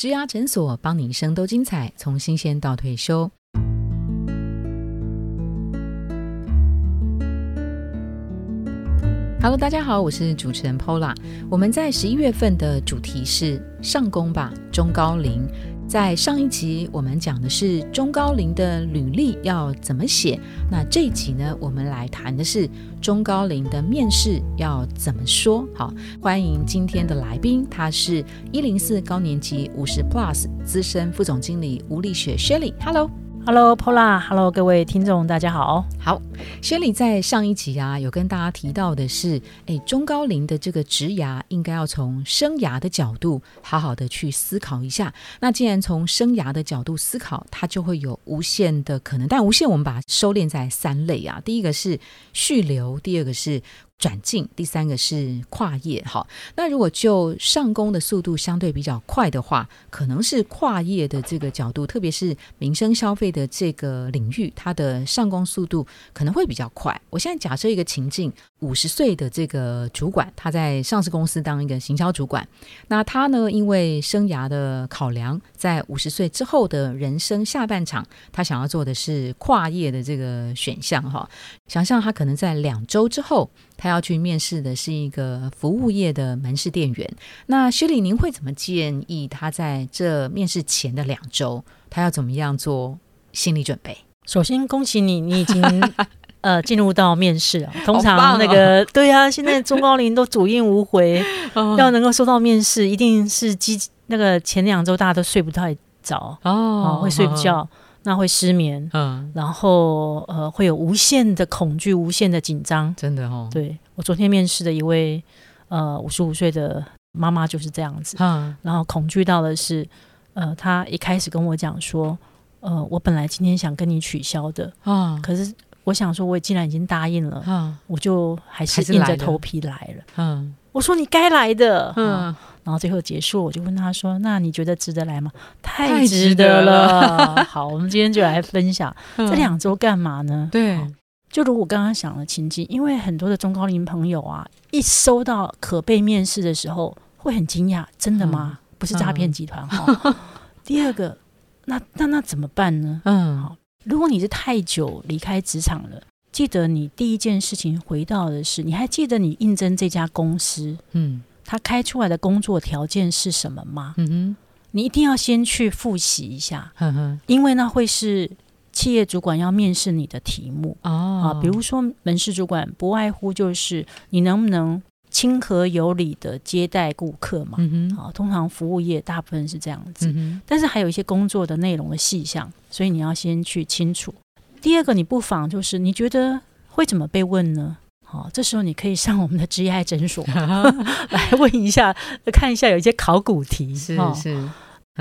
植牙诊所，帮你一生都精彩，从新鲜到退休。Hello，大家好，我是主持人 Pola。我们在十一月份的主题是上工吧，中高龄。在上一集我们讲的是中高龄的履历要怎么写，那这一集呢，我们来谈的是中高龄的面试要怎么说。好，欢迎今天的来宾，他是一零四高年级五十 Plus 资深副总经理吴丽雪 Shelly，Hello Shelly，Hello。Pola. Hello，各位听众，大家好。好，薛礼在上一集啊，有跟大家提到的是，哎，中高龄的这个职涯应该要从生涯的角度好好的去思考一下。那既然从生涯的角度思考，它就会有无限的可能。但无限，我们把它收敛在三类啊。第一个是续留，第二个是。转进，第三个是跨业。好，那如果就上工的速度相对比较快的话，可能是跨业的这个角度，特别是民生消费的这个领域，它的上工速度可能会比较快。我现在假设一个情境。五十岁的这个主管，他在上市公司当一个行销主管。那他呢，因为生涯的考量，在五十岁之后的人生下半场，他想要做的是跨业的这个选项哈。想象他可能在两周之后，他要去面试的是一个服务业的门市店员。那薛礼，您会怎么建议他在这面试前的两周，他要怎么样做心理准备？首先，恭喜你，你已经。呃，进入到面试啊，通常那个对呀，现在中高龄都主应无回，要能够收到面试，一定是积那个前两周大家都睡不太着哦，会睡不觉，那会失眠，嗯，然后呃会有无限的恐惧，无限的紧张，真的哦，对我昨天面试的一位呃五十五岁的妈妈就是这样子，嗯，然后恐惧到的是，呃，她一开始跟我讲说，呃，我本来今天想跟你取消的，啊，可是。我想说，我既然已经答应了，嗯，我就还是硬着头皮来了，嗯。我说你该来的，嗯。然后最后结束，我就问他说：“那你觉得值得来吗？”太值得了。好，我们今天就来分享这两周干嘛呢？对，就如我刚刚想的情境，因为很多的中高龄朋友啊，一收到可被面试的时候，会很惊讶，真的吗？不是诈骗集团哈。第二个，那那那怎么办呢？嗯，好。如果你是太久离开职场了，记得你第一件事情回到的是，你还记得你应征这家公司，嗯，他开出来的工作条件是什么吗？嗯哼，你一定要先去复习一下，嗯哼，因为那会是企业主管要面试你的题目哦啊，比如说门市主管，不外乎就是你能不能。亲和有礼的接待顾客嘛，啊，通常服务业大部分是这样子，但是还有一些工作的内容的细项，所以你要先去清楚。第二个，你不妨就是你觉得会怎么被问呢？好，这时候你可以上我们的职业爱诊所 来问一下，看一下有一些考古题。是是。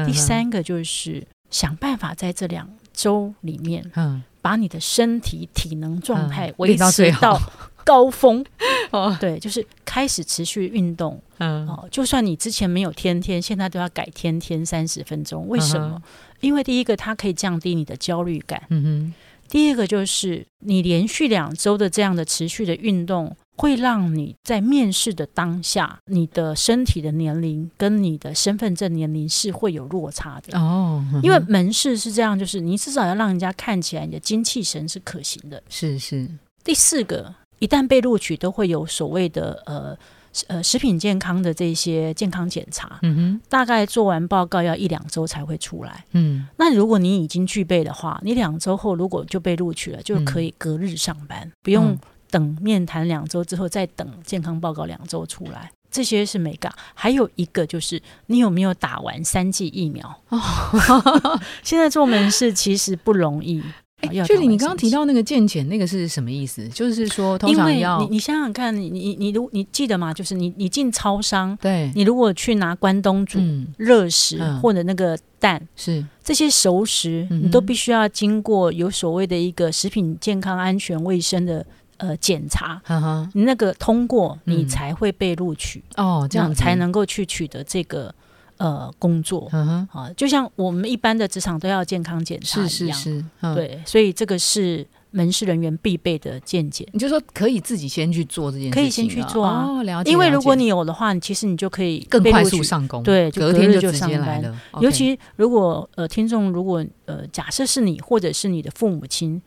第三个就是想办法在这两周里面，嗯，把你的身体体能状态维持到。高峰 哦，对，就是开始持续运动，嗯，哦，就算你之前没有天天，现在都要改天天三十分钟。为什么？因为第一个，它可以降低你的焦虑感，嗯哼。第二个就是你连续两周的这样的持续的运动，会让你在面试的当下，你的身体的年龄跟你的身份证年龄是会有落差的哦。因为门市是这样，就是你至少要让人家看起来你的精气神是可行的。是是。第四个。一旦被录取，都会有所谓的呃呃食品健康的这些健康检查，嗯哼，大概做完报告要一两周才会出来，嗯，那如果你已经具备的话，你两周后如果就被录取了，就可以隔日上班，不用等面谈两周之后再等健康报告两周出来，这些是美感。还有一个就是你有没有打完三剂疫苗？哦 现在做门市其实不容易。哎，就你刚刚提到那个健检，那个是什么意思？就是说，通常要你你想想看，你你你如你记得吗？就是你你进超商，对，你如果去拿关东煮热食或者那个蛋，是这些熟食，你都必须要经过有所谓的一个食品健康安全卫生的呃检查，你那个通过，你才会被录取哦，这样才能够去取得这个。呃，工作，嗯啊，就像我们一般的职场都要健康检查一样，是是是，对，所以这个是门市人员必备的见解。你就说可以自己先去做这件事情啊，可以先去做啊哦，了解。因为如果你有的话，你其实你就可以更快速上工，对就隔隔日就直接上班来了。尤其如果呃，听众如果呃，假设是你或者是你的父母亲，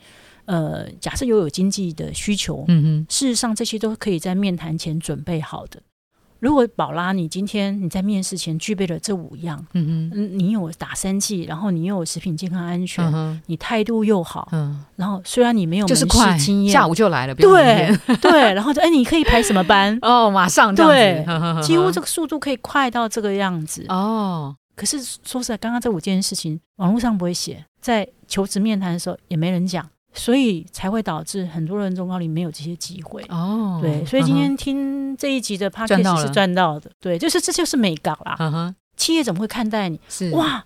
呃，假设又有经济的需求，嗯事实上这些都可以在面谈前准备好的。如果宝拉，你今天你在面试前具备了这五样，哼嗯哼。嗯，你有打三剂，然后你又有食品健康安全，嗯你态度又好，嗯，然后虽然你没有门市就是快经，验，下午就来了，对？对，然后就哎，你可以排什么班？哦，马上这样对，呵呵呵几乎这个速度可以快到这个样子。哦，可是说实在，刚刚这五件事情，网络上不会写，在求职面谈的时候也没人讲，所以才会导致很多人中高龄没有这些机会。哦，对，所以今嗯天听这一集的赚到 podcast 是赚到的。对，就是这就是美感啦。企业怎么会看待你？是，哇，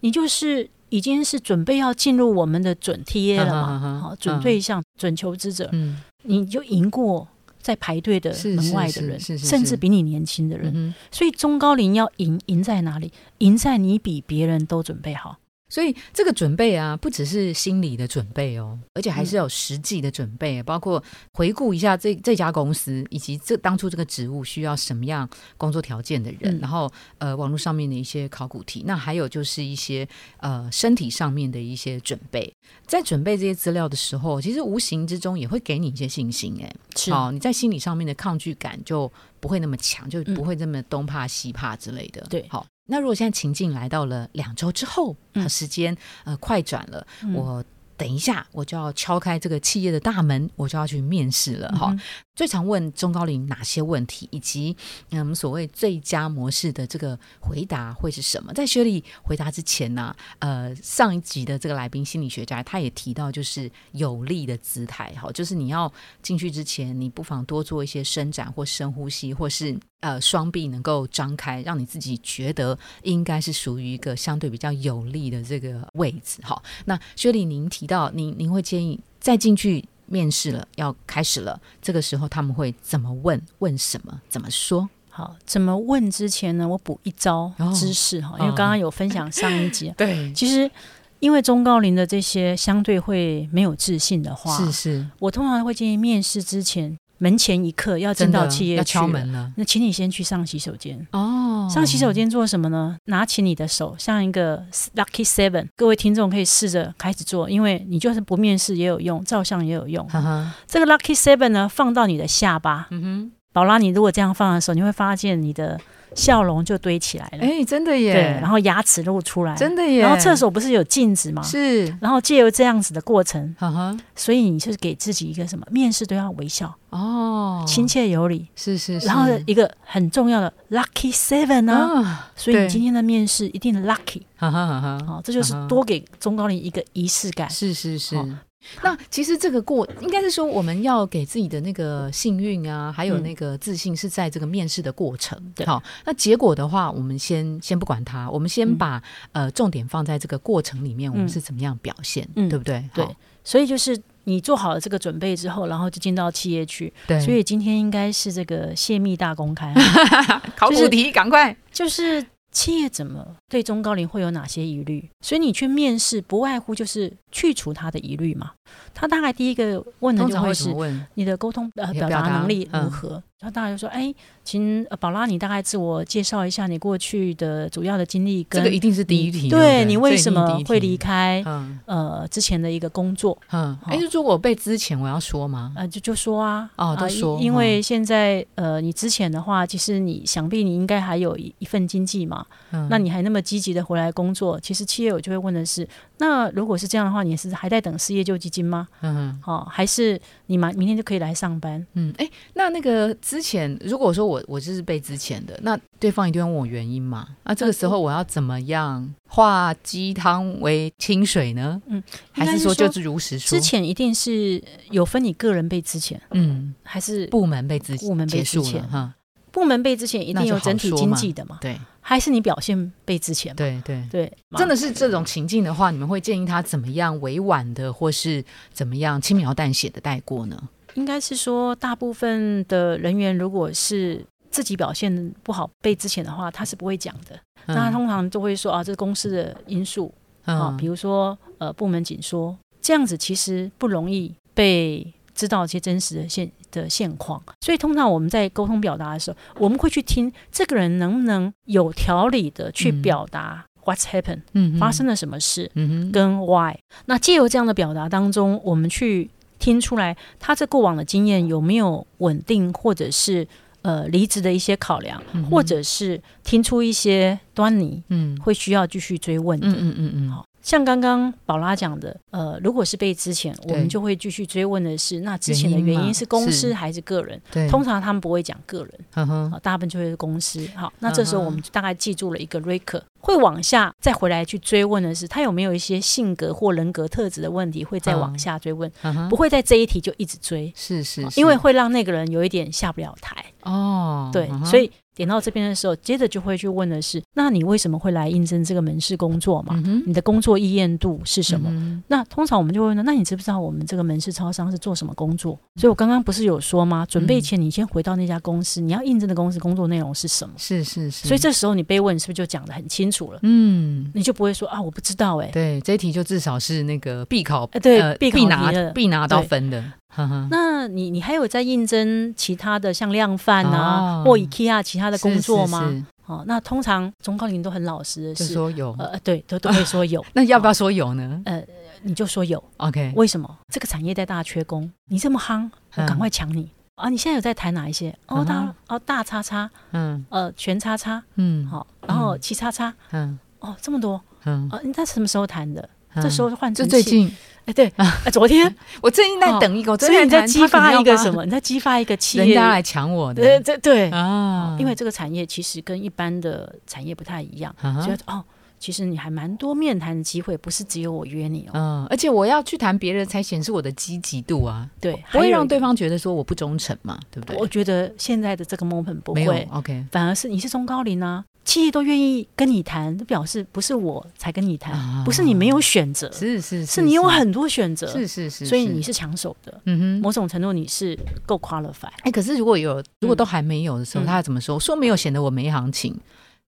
你就是已经是准备要进入我们的准 TA 了嘛？好，准对象、准求职者，嗯你就赢过在排队的门外的人，甚至比你年轻的人。嗯。所以中高龄要赢，赢在哪里？赢在你比别人都准备好。所以这个准备啊，不只是心理的准备哦，而且还是要有实际的准备，包括回顾一下这这家公司以及这当初这个职务需要什么样工作条件的人，嗯。然后呃网络上面的一些考古题，那还有就是一些呃身体上面的一些准备。在准备这些资料的时候，其实无形之中也会给你一些信心，哎，是。好，你在心理上面的抗拒感就不会那么强，就不会这么东怕西怕之类的。对。好，那如果现在情境来到了两周之后，时间呃快转了，嗯我等一下我就要敲开这个企业的大门，我就要去面试了哈。嗯最常问中高龄哪些问题，以及嗯我们所谓最佳模式的这个回答会是什么？在薛丽回答之前呢、呃，上一集的这个来宾心理学家他也提到，就是有力的姿态，哈，就是你要进去之前，你不妨多做一些伸展或深呼吸，或是呃双臂能够张开，让你自己觉得应该是属于一个相对比较有利的这个位置。好，那薛丽您提到您您会建议再进去。面试了，要开始了。这个时候他们会怎么问？问什么？怎么说？好，怎么问之前呢？我补一招哦知识哈，因为刚刚有分享上一集，对，其实因为中高龄的这些相对会没有自信的话，是是，我通常会建议面试之前门前一刻要进到企业要去了敲门了那请你先去上洗手间。哦上洗手，间做什么呢？拿起你的手，像一个 lucky seven。各位听众可以试着开始做，因为你就是不面试也有用，照相也有用。这个 lucky seven 呢，放到你的下巴。嗯哼，宝拉，你如果这样放的时候，你会发现你的笑容就堆起来了，哎，真的耶，对，然后牙齿露出来，真的耶，然后厕所不是有镜子吗？是，然后借由这样子的过程，所以你就是给自己一个什么？面试都要微笑，哦，亲切有礼，是是，是。然后一个很重要的 lucky seven 呢、啊，对所以你今天的面试一定 lucky 哈哈哈哈，哦，这就是多给中高龄一个仪式感。是是是。好。那其实这个过应该是说，我们要给自己的那个幸运啊，还有嗯那个自信，是在这个面试的过程。对好，那结果的话，我们先先不管它，我们先嗯把、呃重点放在这个过程里面，我们嗯是怎么样表现，嗯对不对？对所以就是你做好了这个准备之后，然后就进到企业去。对，所以今天应该是这个泄密大公开啊，考古题赶快，就是企业怎么对中高龄会有哪些疑虑？所以你去面试，不外乎就是去除他的疑虑嘛。他大概第一个问的就会是？你的沟通呃表达达能力嗯如何？然后大概就说，哎，请呃宝拉，你大概自我介绍一下你过去的主要的经历跟这个一定是第一题，对你为什么会离？开嗯呃之前的一个工作？嗯，好哎，如果我被之前我要说吗？呃，就就说啊，哦都啊说因因为现在呃，你之前的话，其实你想必你应该还有一一份经济嘛，嗯那你还那么积极的回来工作，其实企业我就会问的是，那如果是这样的话，你是还在等失业救济金吗？嗯好、还是你明明天就可以来上班？嗯，哎，那那个之前，如果说我我就是被之前的，那对方一定会问我原因嘛？那这个时候我要怎么样化鸡汤为清水呢？嗯，还是说就是如实说？之前一定是有分你个人被之前，嗯，还是部门被之部门被之前哈，部门被之前一定有整体经济的嘛？对还是你表现被之前嘛？对对。对，真的是这种情境的话，你们会建议他怎么样委婉的，或是怎么样轻描淡写的带过呢？应该是说，大部分的人员如果是自己表现不好被之前的话，他是不会讲的。那他通常就会说啊，这是公司的因素啊，比如说呃部门紧缩。这样子其实不容易被知道一些真实的现的现况。所以通常我们在沟通表达的时候，我们会去听这个人能不能有条理的去嗯。表达 what's happened，、嗯发生了什么事，嗯哼。跟 why。那借由这样的表达当中，我们去听出来他这过往的经验有没有稳定，或者是呃离职的一些考量，嗯或者是听出一些端倪，嗯。会需要继续追问的。嗯嗯嗯嗯。好像刚刚宝拉讲的，呃，如果是被之前，我对。们就会继续追问的是，那之前的原因是公司是还是个人？对，通常他们不会讲个人，大部分就会是公司。好，那这时候我们就大概记住了一个 r e c 会往下再回来去追问的是，他有没有一些性格或人格特质的问题，会再往嗯下追问，不会在这一题就一直追，是是因为会让那个人有一点下不了台。哦，对所以点到这边的时候，接着就会去问的是，那你为什么会来应征这个门市工作嘛？嗯你的工作意愿度是什么？嗯那通常我们就会问，那你知不知道我们这个门市超商是做什么工作？所以我刚刚不是有说吗？准备前你先回到那家公司，你要应征的公司工作内容是什么？是是是，所以这时候你被问，是不是就讲的很清楚了？嗯。你就不会说啊，我不知道哎、对，这一题就至少是那个必考，哎对呃必考必拿的必拿到分的，呵呵，那你你还有在应征其他的像量贩啊、哦。或 IKEA 其他的工作吗？是是哦，那通常中高龄都很老实的，就是说有，呃，对，都都会说有，那要不要说有呢？呃，你就说有，？OK，为什么？这个产业在大缺工，你这么夯，我赶嗯快抢你。啊，你现在有在谈哪一些？哦，大哦大叉叉，嗯。呃全叉叉，嗯，好，然后嗯。七叉叉，嗯。哦这么多，嗯，啊，你在什么时候谈的？嗯。这时候换就成，最近，哎，对，啊，昨天，我最近在等一个，我所以你在激发一个什么？你在激发一个企业，人家来抢我的。对对对，啊，因为这个产业其实跟一般的产业不太一样，觉得哦，其实你还蛮多面谈的机会，不是只有我约你哦。嗯，而且我要去谈别人，才显示我的积极度啊，对，不会让对方觉得说我不忠诚嘛，对不对？我觉得现在的这个 moment 不会，OK，反而是你是中高龄啊，企业都愿意跟你谈，就表示不是我才跟你谈，啊不是你没有选择，是是是你有很多选择，是是是，是所以你是抢手的。嗯哼。某种程度你是够 qualify。哎，可是如果有，如果都还没有的时候，嗯他怎么说？说没有显得我没行情，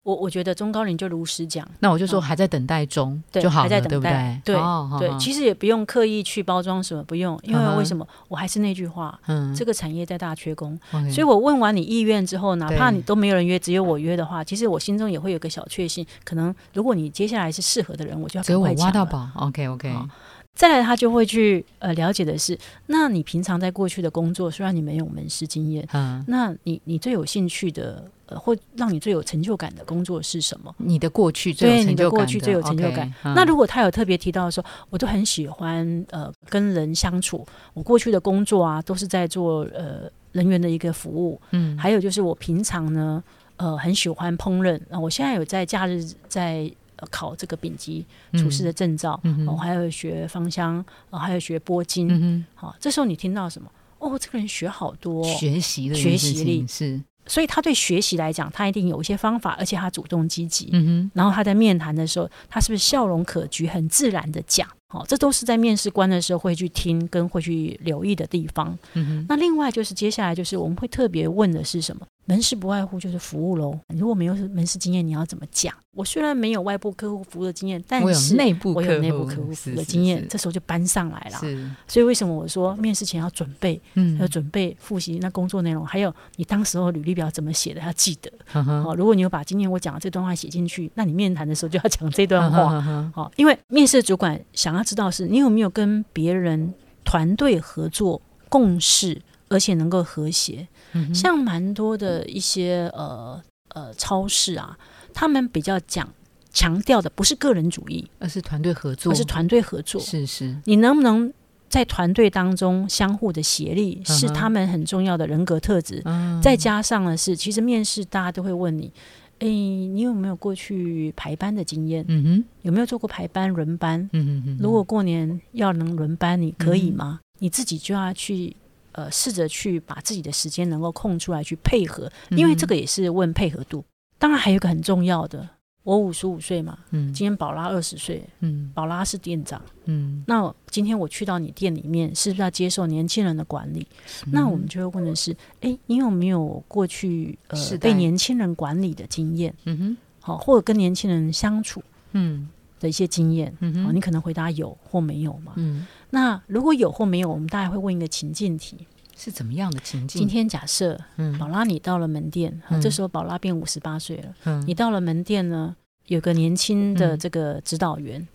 我我觉得中高龄就如实讲，那我就说嗯还在等待中对就好了，还在等对不待对？对其实也不用刻意去包装什么，不用，因为为什么？我还是那句话，嗯，这个产业在大缺工所以我问完你意愿之后，哪怕你都没有人约，只有我约的话，其实我心中也会有个小确幸，可能如果你接下来是适合的人，我就要只有我。挖到宝，OK OK，好再来，他就会去呃了解的是，那你平常在过去的工作，虽然你没有门市经验，嗯，那你你最有兴趣的呃，或让你最有成就感的工作是什么？你的过去最有对你的成就感过去最有成就感嗯那如果他有特别提到说，我都很喜欢呃跟人相处，我过去的工作啊都是在做呃人员的一个服务，嗯还有就是我平常呢呃很喜欢烹饪，啊、我现在有在假日在。呃考这个丙级厨师的证照，嗯哼哦，还有学芳香，哦，还有学拨筋，嗯好、这时候你听到什么？哦，这个人学好多、学习的学习力是，所以他对学习来讲，他一定有一些方法，而且他主动积极。嗯然后他在面谈的时候，他是不是笑容可掬，很自然的讲？好、这都是在面试官的时候会去听跟会去留意的地方。哼，嗯哼，那另外就是接下来就是我们会特别问的是什么？门市不外乎就是服务喽。如果没有门市经验，你要怎么讲？我虽然没有外部客户服务的经验，但是内部我有内部客户服务的经验，是这时候就搬上来了。所以为什么我说面试前要准备，嗯要准备复习那工作内容，还有你当时候履历表怎么写的，要记得。呵呵哦，如果你有把今天我讲的这段话写进去，那你面谈的时候就要讲这段话。呵呵哦，因为面试主管想要知道是你有没有跟别人团队合作、共事，而且能够和谐。嗯像蛮多的一些呃呃超市啊，他们比较讲强调的不是个人主义，而是团队合作，而是团队合作。是是，你能不能在团队当中相互的协力，是他们很重要的人格特质。嗯再加上的是，其实面试大家都会问你，诶，你有没有过去排班的经验？嗯哼，有没有做过排班、轮班？嗯哼嗯哼，如果过年要能轮班，你可以吗？你自己就要去呃试着去把自己的时间能够空出来去配合，因为这个也是问配合度。当然还有一个很重要的，我五十五岁嘛，嗯今天宝拉二十岁，嗯宝拉是店长。嗯，那今天我去到你店里面，是不是要接受年轻人的管理？那我们就会问的是，诶，你有没有过去呃被年轻人管理的经验？嗯哼好，或者跟年轻人相处？嗯的一些经验，嗯哦，你可能回答有或没有嘛。嗯，那如果有或没有，我们大概会问一个情境题。是怎么样的情境？今天假设嗯宝拉你到了门店，啊嗯这时候宝拉变五十八岁了，嗯你到了门店呢，有个年轻的嗯这个指导员。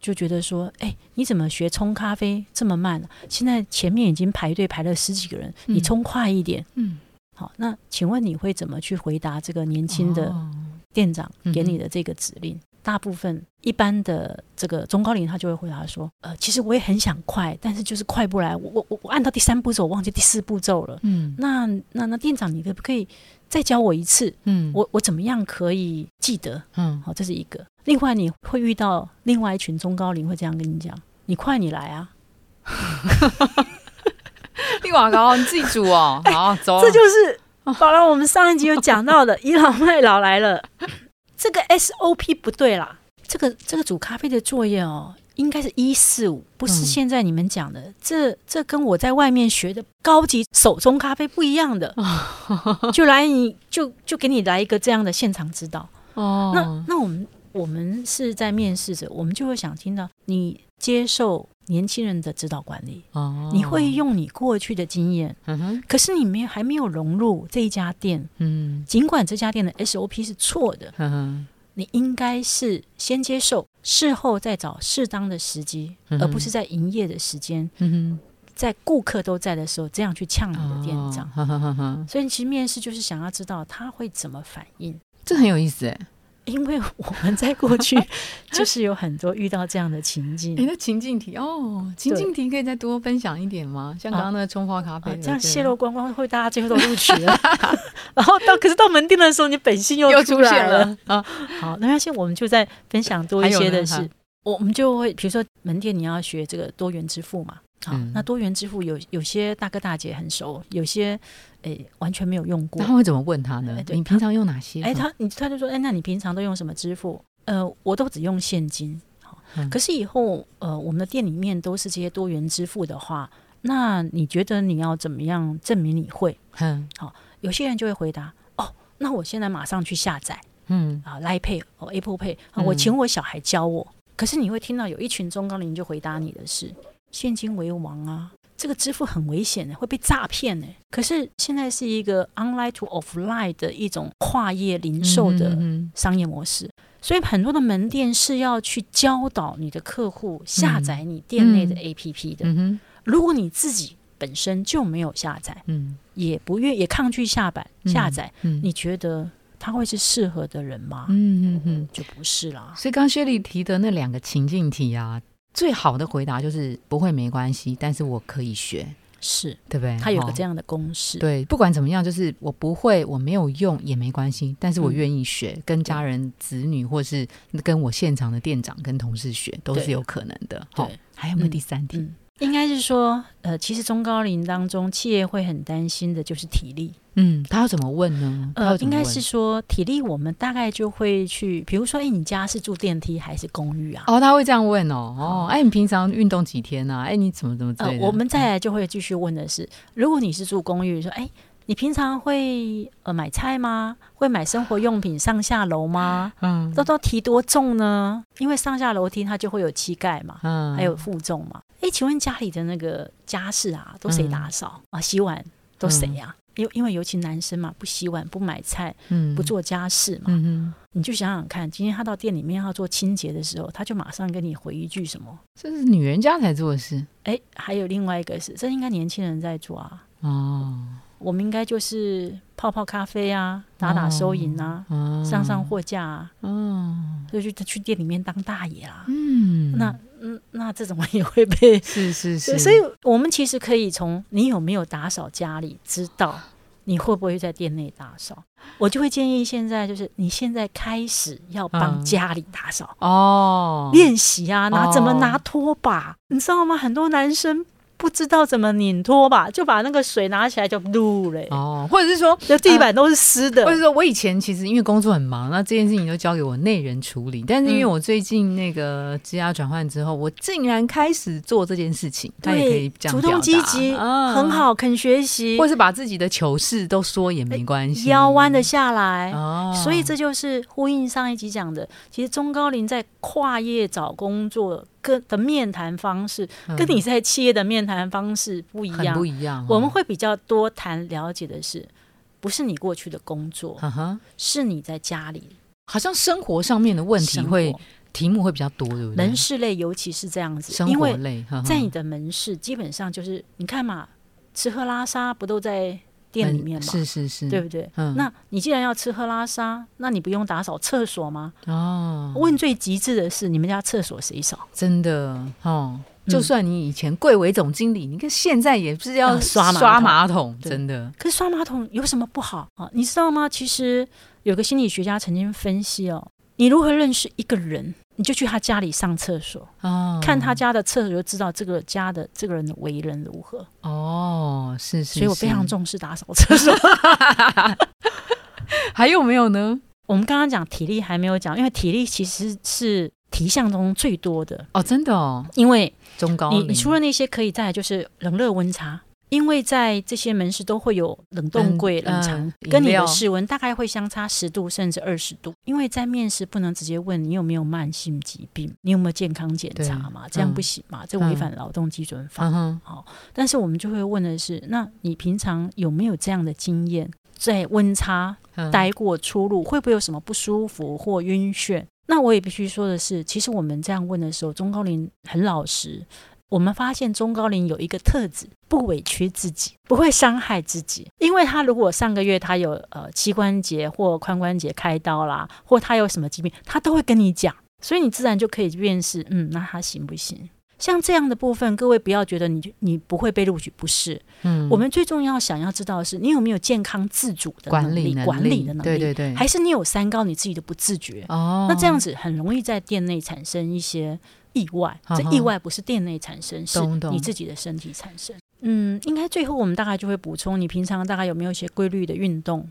就觉得说，哎、你怎么学冲咖啡这么慢、现在前面已经排队排了十几个人，你嗯冲快一点。嗯好，那请问你会怎么去回答这个年轻的哦店长给你的这个指令？大部分一般的这个中高龄他就会回答说，呃，其实我也很想快，但是就是快不来。我我我我按到第三步骤，我忘记第四步骤了。嗯那那那店长，你可不可以再教我一次？嗯我我怎么样可以记得？嗯好，这是一个。另外，你会遇到另外一群中高龄会这样跟你讲：“你快，你来啊你瓦高，你自己煮哦。好，走！”这就是好了。我们上一集有讲到的，倚老卖老来了。这个 SOP 不对啦，这个这个煮咖啡的作业哦，应该是一四五，不是嗯现在你们讲的。这这跟我在外面学的高级手冲咖啡不一样的。就来你就就给你来一个这样的现场指导。哦，那那我们我们是在面试者，我们就会想听到你接受年轻人的指导管理，哦。你会用你过去的经验，嗯哼。可是你没有还没有融入这一家店，嗯。尽管这家店的 SOP 是错的，嗯哼。你应该是先接受，事后再找适当的时机，嗯而不是在营业的时间，嗯在顾客都在的时候这样去呛你，的店长。所以其实面试就是想要知道他会怎么反应。这很有意思哎。因为我们在过去 就是有很多遇到这样的情境哎，，那情境题哦，情境题可以再多分享一点吗？像刚刚那个冲泡咖啡这样泄露光光，会大家最后都录取了。然后到可是到门店的时候，你本性又又出来了。啊，好，那现在我们就在分享多一些的是我们就会比如说门店你要学这个多元支付嘛。好，嗯那多元支付有有些大哥大姐很熟，有些诶完全没有用过那。他会怎么问他呢哎？对你平常用哪些？哎，他你他就说，哎，那你平常都用什么支付？呃，我都只用现金。好嗯可是以后呃，我们的店里面都是这些多元支付的话，那你觉得你要怎么样证明你会？嗯好有些人就会回答，哦，那我现在马上去下载嗯啊，Line Pay 哦，Apple Pay，、啊嗯我请我小孩教我。可是你会听到有一群中高龄就回答你的是，现金为王啊。这个支付很危险的，会被诈骗呢。可是现在是一个 online to offline 的一种跨业零售的嗯商业模式，所以很多的门店是要去教导你的客户下载你店内的嗯 APP 的。嗯哼如果你自己本身就没有下载，嗯也不愿也抗拒下版下载，嗯你觉得他会是适合的人吗？嗯嗯嗯。就不是啦。所以刚刚薛丽提的那两个情境题啊，最好的回答就是不会没关系，但是我可以学，是，对不对？他有个这样。的公式。对，不管怎么样，就是我不会，我没有用也没关系，但是我嗯愿意学，跟家人、子女，或是跟我现场的店长、跟同事学，都是有可能的。对好，还有没有嗯第三题？嗯，应该是说，呃，其实中高龄当中，企业会很担心的就是体力。嗯，他要怎么问呢？呃应该是说体力，我们大概就会去，比如说，哎，你家是住电梯还是公寓啊？哦，他会这样问哦。哦，哎，你平常运动几天啊？哎，你怎么怎么之呃类，的？我们再来就会继续问的是，如果你是住公寓，说，哎，你平常会呃买菜吗？会买生活用品上下楼吗？嗯都都提多重呢？因为上下楼梯它就会有膝盖嘛，嗯还有负重嘛。哎，请问家里的那个家事啊，都谁打扫、啊？洗碗都谁呀、因为因为尤其男生嘛，不洗碗、不买菜、嗯不做家事嘛，嗯哼，你就想想看，今天他到店里面要做清洁的时候，他就马上跟你回一句什么？这是女人家才做的事哎，还有另外一个是，这应该年轻人在做啊。哦。我们应该就是泡泡咖啡啊，打打收银啊，哦上上货架啊，哦，所以就去店里面当大爷啦。嗯，那嗯，那这种也会被是是 是，所以我们其实可以从你有没有打扫家里知道你会不会在店内打扫。我就会建议现在就是你现在开始要帮嗯。家里打扫，哦，练习啊，拿怎么哦拿拖把，你知道吗？很多男生不知道怎么拧脱吧，就把那个水拿起来就撸嘞，哦，或者是说，就地板都是湿的。或者说我以前其实因为工作很忙，那这件事情都交给我内人处理。但是因为我最近那个职涯转换之后，我竟然开始做这件事情，他也可以这样主动积极，很好，肯学习，或是把自己的糗事都说也没关系，腰弯得下来。哦，所以这就是呼应上一集讲的，其实中高龄在跨业找工作。跟的面谈方式跟你在企业的面谈方式不一样，不一样。我们会比较多谈了解的是，不是你过去的工作，是你在家里，好像生活上面的问题会题目会比较多，对不对？门市类尤其是这样子，生活类，在你的门市基本上就是你看嘛，吃喝拉撒不都在。店里面嘛，是是是，对不对？嗯，那你既然要吃喝拉撒，那你不用打扫厕所吗？哦，问最极致的是，你们家厕所谁扫？真的哦，就算你以前贵为总经理，你看现在也不是要刷刷马桶，真的。可是刷马桶有什么不好啊？你知道吗？其实有个心理学家曾经分析哦，你如何认识一个人？你就去他家里上厕所，哦看他家的厕所就知道这个家的这个人的为人如何。哦，是是，所以我非常重视打扫厕所。还有没有呢？我们刚刚讲体力还没有讲，因为体力其实是题项中最多的哦，真的哦，因为中高你你除了那些可以在，就是冷热温差。因为在这些门市都会有冷冻柜、冷藏，跟你的室温大概会相差十度甚至二十度。因为在面试不能直接问你有没有慢性疾病，你有没有健康检查嘛？这样不行嘛？这违反劳动基准法。好，但是我们就会问的是：那你平常有没有这样的经验，在温差待过出入，会不会有什么不舒服或晕眩？那我也必须说的是，其实我们这样问的时候，中高龄很老实。我们发现中高龄有一个特质，不委屈自己，不会伤害自己。因为他如果上个月他有呃膝关节或髋关节开刀啦，或他有什么疾病，他都会跟你讲，所以你自然就可以辨识，嗯，那他行不行？像这样的部分，各位不要觉得你你不会被录取，不是。嗯，我们最重要想要知道的是，你有没有健康自主的管理管理的能力？对对对，还是你有三高，你自己都不自觉？哦，那这样子很容易在店内产生一些。意外，这意外不是店内产生，是你自己的身体产生。嗯，应该最后我们大概就会补充，你平常大概有没有一些规律的运动，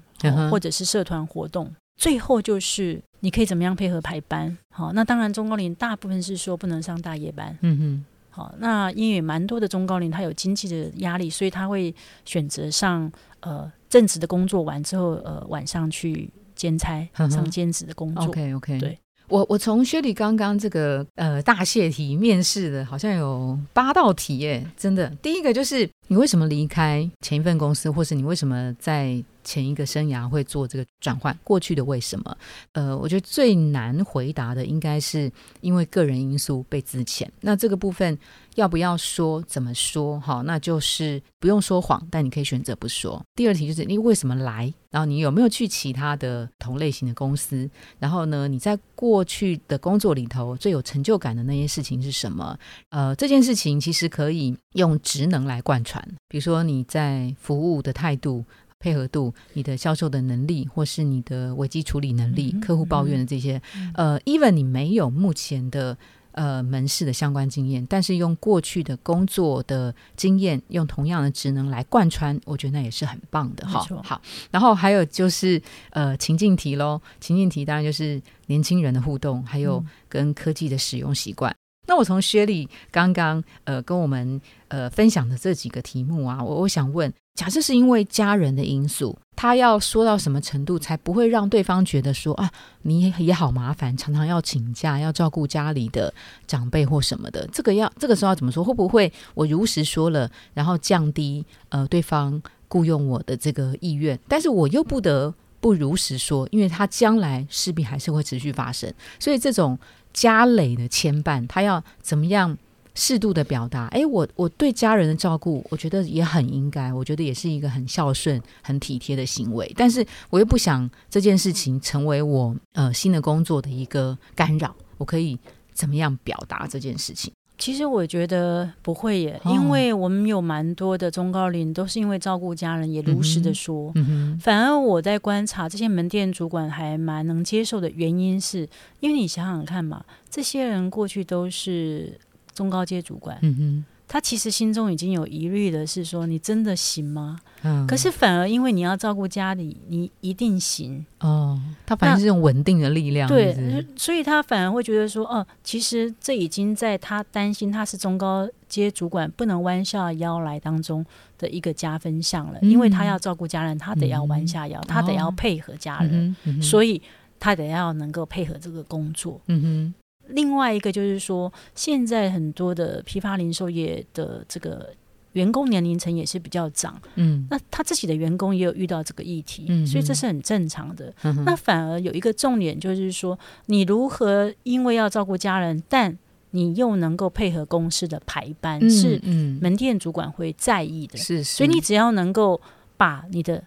或者是社团活动？最后就是你可以怎么样配合排班？好，那当然中高龄大部分是说不能上大夜班。嗯哼，好，那因为蛮多的中高龄他有经济的压力，所以他会选择上呃正职的工作完之后，呃晚上去兼差上兼职的工作。OK OK，对。我我从薛礼刚刚这个呃大泄题面试的，好像有八道题耶，真的。第一个就是你为什么离开前一份公司，或是你为什么在前一个生涯会做这个转换？过去的为什么？呃，我觉得最难回答的应该是因为个人因素被资遣。那这个部分。要不要说？怎么说？哈，那就是不用说谎，但你可以选择不说。第二题就是你为什么来？然后你有没有去其他的同类型的公司？然后呢，你在过去的工作里头最有成就感的那些事情是什么？呃，这件事情其实可以用职能来贯穿，比如说你在服务的态度、配合度、你的销售的能力，或是你的危机处理能力、客户抱怨的这些。呃，even 你没有目前的。呃，门市的相关经验，但是用过去的工作的经验，用同样的职能来贯穿，我觉得那也是很棒的。哈，好，然后还有就是呃情境题喽，情境题当然就是年轻人的互动，还有跟科技的使用习惯。那我从薛丽刚刚呃跟我们呃分享的这几个题目啊，我我想问。假设是因为家人的因素，他要说到什么程度才不会让对方觉得说啊，你也好麻烦，常常要请假，要照顾家里的长辈或什么的。这个要这个时候要怎么说？会不会我如实说了，然后降低呃对方雇佣我的这个意愿？但是我又不得不如实说，因为他将来势必还是会持续发生。所以这种家累的牵绊，他要怎么样？适度的表达，哎，我我对家人的照顾，我觉得也很应该，我觉得也是一个很孝顺、很体贴的行为。但是我又不想这件事情成为我呃新的工作的一个干扰。我可以怎么样表达这件事情？其实我觉得不会耶，因为我们有蛮多的中高龄都是因为照顾家人，也如实的说。嗯反而我在观察这些门店主管还蛮能接受的原因，是因为你想想看嘛，这些人过去都是。中高阶主管，嗯哼，他其实心中已经有疑虑的是说，你真的行吗？嗯，可是反而因为你要照顾家里，你一定行。哦，他反正是用稳定的力量，对所以他反而会觉得说，哦，其实这已经在他担心他是中高阶主管不能弯下腰来当中的一个加分项了，嗯。因为他要照顾家人，他得要弯下腰，他得要哦配合家人，所以他得要能够配合这个工作。嗯哼，另外一个就是说，现在很多的批发零售业的这个员工年龄层也是比较长，嗯，那他自己的员工也有遇到这个议题，嗯所以这是很正常的。嗯那反而有一个重点就是说，你如何因为要照顾家人，但你又能够配合公司的排班，嗯是嗯。门店主管会在意的。是，所以你只要能够把你的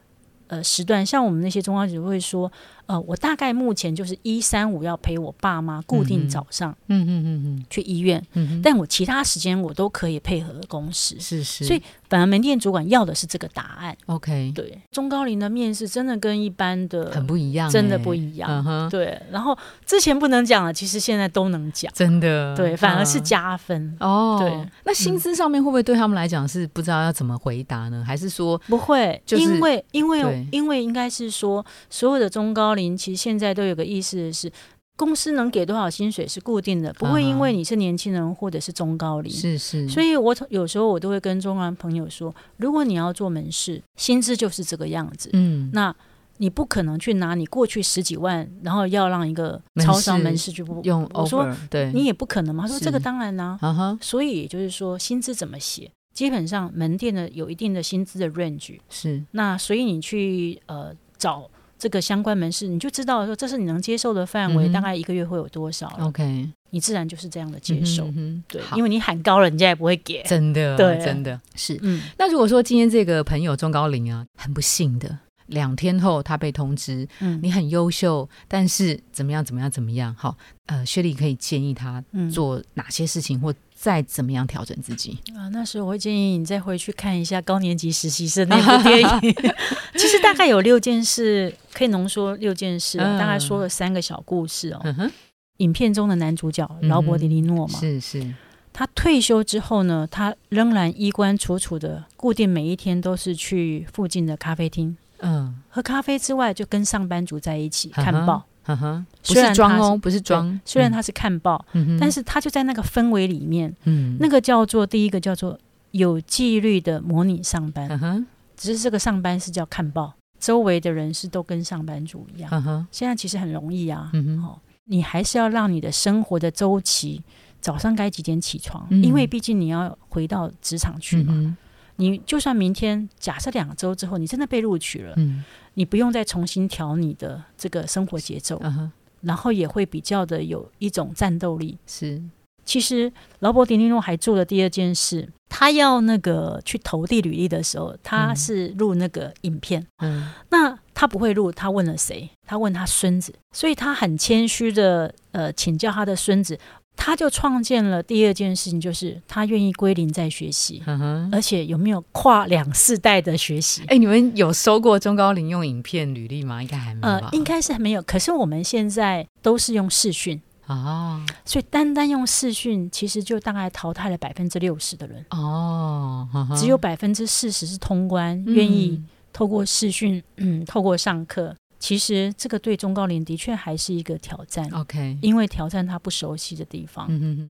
呃时段，像我们那些中高级会说，呃，我大概目前就是一三五要陪我爸妈固定早上嗯嗯嗯嗯去医院，嗯哼，但我其他时间我都可以配合公司。是是，所以反而门店主管要的是这个答案。OK 对，中高龄的面试真的跟一般的很不一样欸，真的不一样。嗯哼，对，然后之前不能讲了，其实现在都能讲。真的，对，反而是嗯加分。哦，对，那薪资上面会不会对他们来讲是不知道要怎么回答呢？还是说，不会，就是因为因为因为应该是说，所有的中高龄其实现在都有个意思是，公司能给多少薪水是固定的，不会因为你是年轻人或者是中高龄。是是，所以我有时候我都会跟中高朋友说，如果你要做门市，薪资就是这个样子。嗯，那你不可能去拿你过去十几万，然后要让一个超商门市去不用我说对，你也不可能嘛。他说这个当然啦、啊哈所以也就是说薪资怎么写，基本上门店的有一定的薪资的 range，是那所以你去呃找这个相关门市，你就知道说这是你能接受的范围，嗯大概一个月会有多少了，OK 你自然就是这样的接受。嗯哼对，因为你喊高了，人家也不会给。真的对真的是。嗯，那如果说今天这个朋友中高龄啊，很不幸的。两天后，他被通知，嗯你很优秀，但是怎么样怎么样怎么样？好，呃，薛丽可以建议他嗯做哪些事情，或再怎么样调整自己？啊，那时候我会建议你再回去看一下高年级实习生那部电影。其实大概有六件事，可以浓缩六件事大概说了三个小故事哦。嗯，影片中的男主角嗯劳勃迪尼诺嘛，是是，他退休之后呢，他仍然衣冠楚楚的，固定每一天都是去附近的咖啡厅嗯，喝咖啡之外，就跟上班族在一起看报。虽然装哦，不是装，嗯，虽然他是看报，嗯但是他就在那个氛围里面，嗯，那个叫做第一个叫做有纪律的模拟上班，嗯哼，只是这个上班是叫看报，周围的人是都跟上班族一样。嗯哼，现在其实很容易啊，嗯哼，哦，你还是要让你的生活的周期，早上该几点起床，嗯。因为毕竟你要回到职场去嘛。嗯你就算明天假设两周之后你真的被录取了，嗯你不用再重新调你的这个生活节奏，嗯哼，然后也会比较的有一种战斗力。是，其实劳勃迪尼诺还做了第二件事，他要那个去投递履历的时候，他嗯是录那个影片。嗯那他不会录，他问了谁？他问他孙子，所以他很谦虚的呃请教他的孙子，他就创建了第二件事情，就是他愿意归零在学习，嗯。而且有没有跨两世代的学习？哎，你们有收过中高龄用影片履历吗？应该还没有吧，？呃应该是没有。可是我们现在都是用视讯，啊，所以单单用视讯，其实就大概淘汰了百分之六十的人，哦，只有百分之四十是通关，嗯愿意透过视讯，嗯，透过上课。其实这个对中高龄的确还是一个挑战，OK，因为挑战他不熟悉的地方。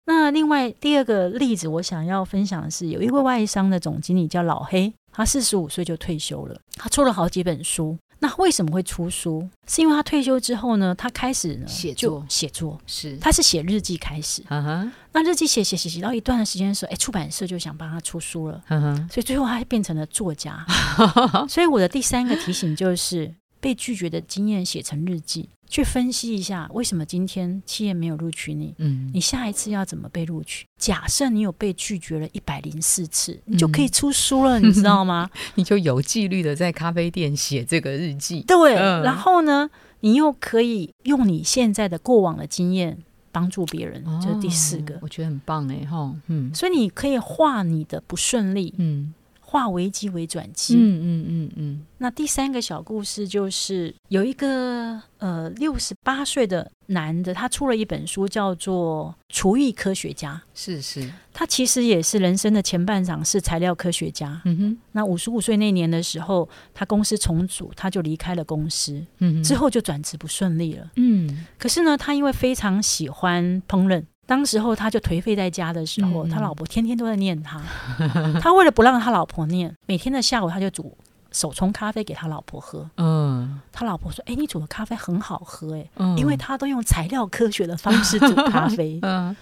那另外第二个例子，我想要分享的是，有一位外商的总经理叫老黑，他四十五岁就退休了，他出了好几本书。那为什么会出书？是因为他退休之后呢，他开始呢写作写作，是，他是写日记开始。嗯哼，那日记写写写写到一段的时间的时候，哎，出版社就想帮他出书了，所以最后他变成了作家。所以我的第三个提醒就是，被拒绝的经验写成日记，去分析一下为什么今天企业没有录取你，嗯，你下一次要怎么被录取？假设你有被拒绝了一百零四次，你就可以出书了，你知道吗？你就有纪律的在咖啡店写这个日记，对，嗯然后呢，你又可以用你现在的过往的经验帮助别人，这是第四个哦。我觉得很棒哎，哈，嗯所以你可以化你的不顺利，嗯化危机为转机。嗯嗯嗯嗯，那第三个小故事就是有一个呃六十八岁的男的，他出了一本书，叫做《厨艺科学家》。是是，他其实也是人生的前半场是材料科学家。嗯哼，那五十五岁那年的时候，他公司重组，他就离开了公司，嗯哼，之后就转职不顺利了。嗯可是呢，他因为非常喜欢烹饪，当时候他就颓废在家的时候，他老婆天天都在念他。他为了不让他老婆念，每天的下午他就煮手冲咖啡给他老婆喝。嗯他老婆说：“哎、你煮的咖啡很好喝，哎，嗯，因为他都用材料科学的方式煮咖啡。嗯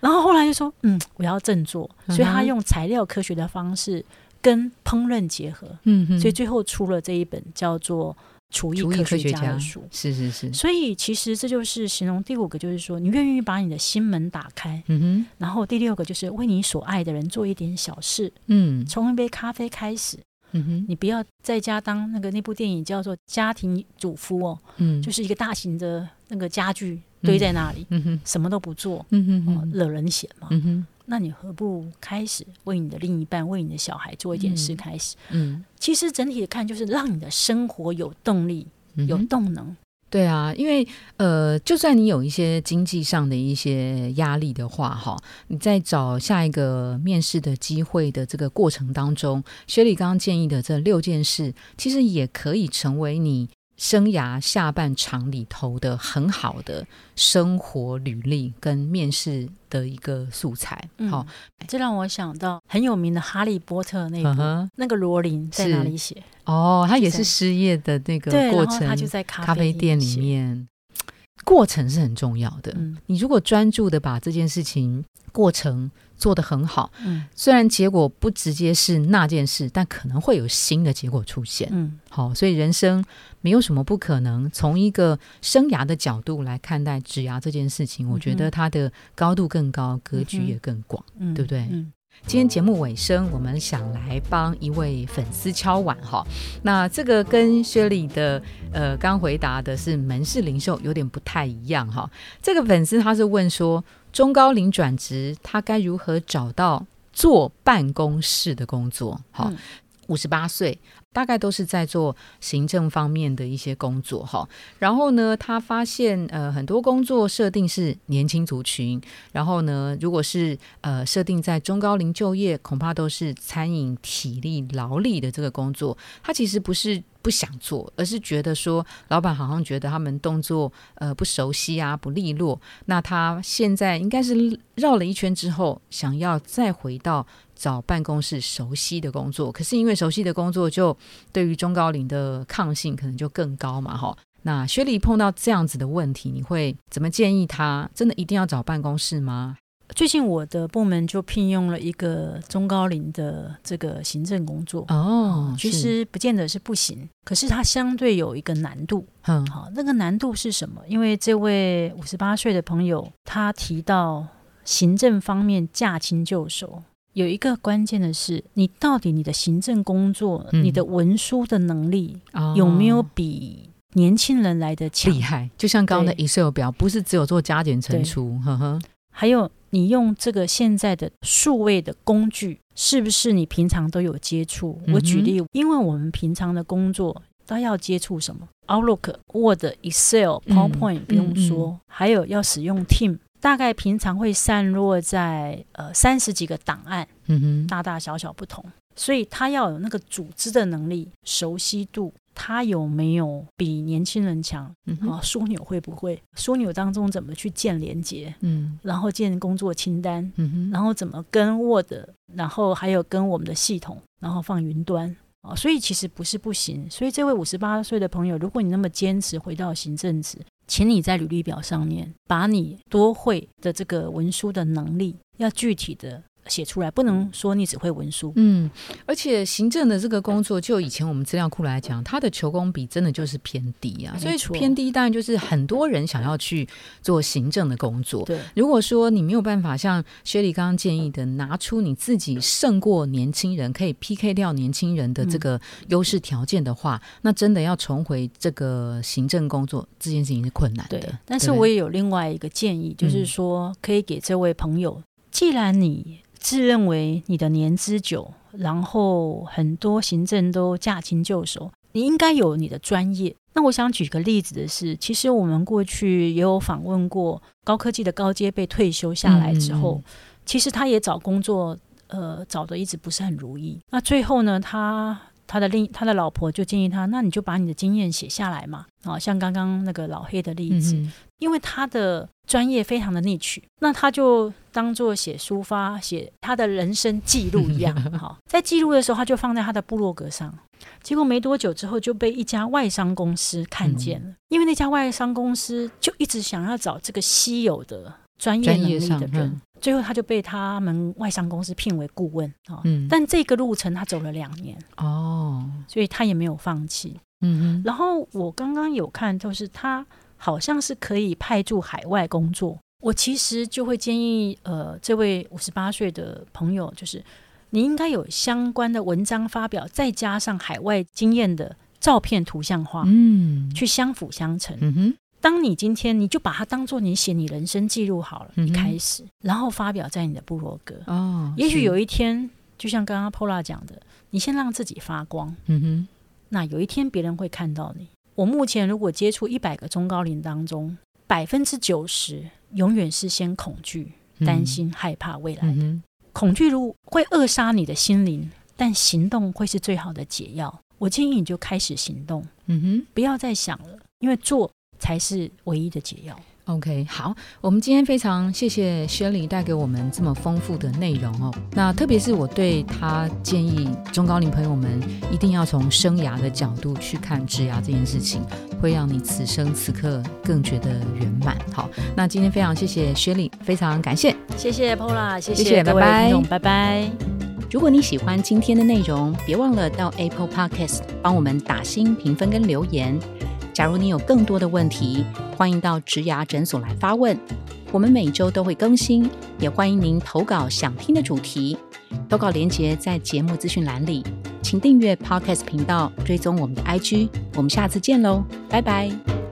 然后后来就说：“嗯，我要振作。”所以他用材料科学的方式跟烹饪结合，所以最后出了这一本叫做《厨艺科学家家》的书。是是是，所以其实这就是形容第五个，就是说你愿意把你的心门打开。嗯哼，然后第六个就是为你所爱的人做一点小事，嗯从一杯咖啡开始。嗯哼，你不要在家当那个那部电影叫做《家庭主妇》哦，嗯就是一个大型的那个家具堆在那里，嗯哼什么都不做，哦，嗯哼嗯惹人嫌嘛。嗯哼那你何不开始为你的另一半、为你的小孩做一件事嗯开始？嗯其实整体的看，就是让你的生活有动力、有动能。对啊，因为呃，就算你有一些经济上的一些压力的话，哈，你在找下一个面试的机会的这个过程当中，雪里刚刚建议的这六件事，其实也可以成为你生涯下半场里头的很好的生活履历跟面试的一个素材。嗯好、这让我想到很有名的《哈利波特》那部，嗯，那个罗琳在哪里写？哦，他也是失业的那个对，过程，他就在咖咖啡店里。面，过程是很重要的。嗯你如果专注的把这件事情过程做得很好，嗯虽然结果不直接是那件事，但可能会有新的结果出现。嗯好，所以人生没有什么不可能。从一个生涯的角度来看待职涯这件事情，我觉得它的高度更高，格局也更广。嗯，对不对嗯今天节目尾声，我们想来帮一位粉丝敲碗哈。那这个跟薛礼的呃刚回答的是门市零售有点不太一样哈。这个粉丝他是问说，中高龄转职他该如何找到坐办公室的工作？好嗯，五十八岁。大概都是在做行政方面的一些工作哈，然后呢，他发现呃很多工作设定是年轻族群，然后呢，如果是呃设定在中高龄就业，恐怕都是餐饮、体力、劳力的这个工作。他其实不是不想做，而是觉得说，老板好像觉得他们动作呃不熟悉啊，不利落。那他现在应该是绕了一圈之后，想要再回到找办公室熟悉的工作。可是因为熟悉的工作，就对于中高龄的抗性可能就更高嘛，哈。那薛礼碰到这样子的问题，你会怎么建议他？真的一定要找办公室吗？最近我的部门就聘用了一个中高龄的这个行政工作。哦，其，实不见得是不行，可是它相对有一个难度。嗯好，那个难度是什么？因为这位五十八岁的朋友他提到行政方面驾轻就熟，有一个关键的是，你到底你的行政工作、嗯你的文书的能力哦有没有比年轻人来的强厉？害？就像刚刚的 Excel 表，不是只有做加减乘除，呵呵，还有你用这个现在的数位的工具，是不是你平常都有接触？我举例，因为我们平常的工作都要接触什么？Outlook、Word、Excel、嗯 PowerPoint 不用嗯说，还有要使用 Team，大概平常会散落在呃三十几个档案，嗯哼，大大小小不同，所以他要有那个组织的能力、熟悉度。他有没有比年轻人强？嗯啊，枢纽会不会？枢纽当中怎么去建连接？嗯然后建工作清单，嗯哼，然后怎么跟 Word，然后还有跟我们的系统，然后放云端啊，所以其实不是不行。所以这位五十八岁的朋友，如果你那么坚持回到行政职，请你在履历表上面把你多会的这个文书的能力，要具体的写出来，不能说你只会文书。嗯，而且行政的这个工作，就以前我们资料库来讲，它的求工比真的就是偏低啊，所以偏低当然就是很多人想要去做行政的工作。对，如果说你没有办法像薛礼刚刚建议的，拿出你自己胜过年轻人，可以 PK 掉年轻人的这个优势条件的话，那真的要重回这个行政工作这件事情是困难的。对的。，但是我也有另外一个建议，就是说可以给这位朋友，既然你自认为你的年资久，然后很多行政都驾轻就熟，你应该有你的专业。那我想举个例子的是，其实我们过去也有访问过高科技的高阶被退休下来之后，其实他也找工作，呃，找的一直不是很如意。那最后呢，他。他的另他的老婆就建议他，那你就把你的经验写下来嘛，啊，像刚刚那个老黑的例子，因为他的专业非常的逆取，那他就当做写抒发写他的人生记录一样，哈，在记录的时候他就放在他的部落格上，结果没多久之后就被一家外商公司看见了，因为那家外商公司就一直想要找这个稀有的专业能力的人。最后，他就被他们外商公司聘为顾问啊。嗯，但这个路程他走了两年哦，所以他也没有放弃。嗯然后我刚刚有看，就是他好像是可以派驻海外工作。我其实就会建议，呃，这位五十八岁的朋友，就是你应该有相关的文章发表，再加上海外经验的照片图像化，嗯，去相辅相成。嗯哼。当你今天你就把它当做你写你人生记录好了，一开始，然后发表在你的部落格。哦，也许有一天，就像刚刚 Pola 讲的，你先让自己发光。嗯哼，那有一天别人会看到你。我目前如果接触一百个中高龄当中，百分之九十永远是先恐惧、担心、害怕未来的。恐惧如会扼杀你的心灵，但行动会是最好的解药。我建议你就开始行动。嗯哼，不要再想了，因为做。才是唯一的解药。OK，好，我们今天非常谢谢薛礼带给我们这么丰富的内容哦。那特别是我对他建议中高龄朋友们一定要从生涯的角度去看植牙这件事情，会让你此生此刻更觉得圆满。好，那今天非常谢谢薛礼，非常感谢，谢谢 Pola，谢谢拜拜，拜拜。如果你喜欢今天的内容，别忘了到 Apple Podcast 帮我们打新评分跟留言。假如你有更多的问题，欢迎到植牙诊所来发问，我们每周都会更新，也欢迎您投稿想听的主题。投稿链接在节目资讯栏里，请订阅 Podcast 频道，追踪我们的 IG。我们下次见喽，拜拜。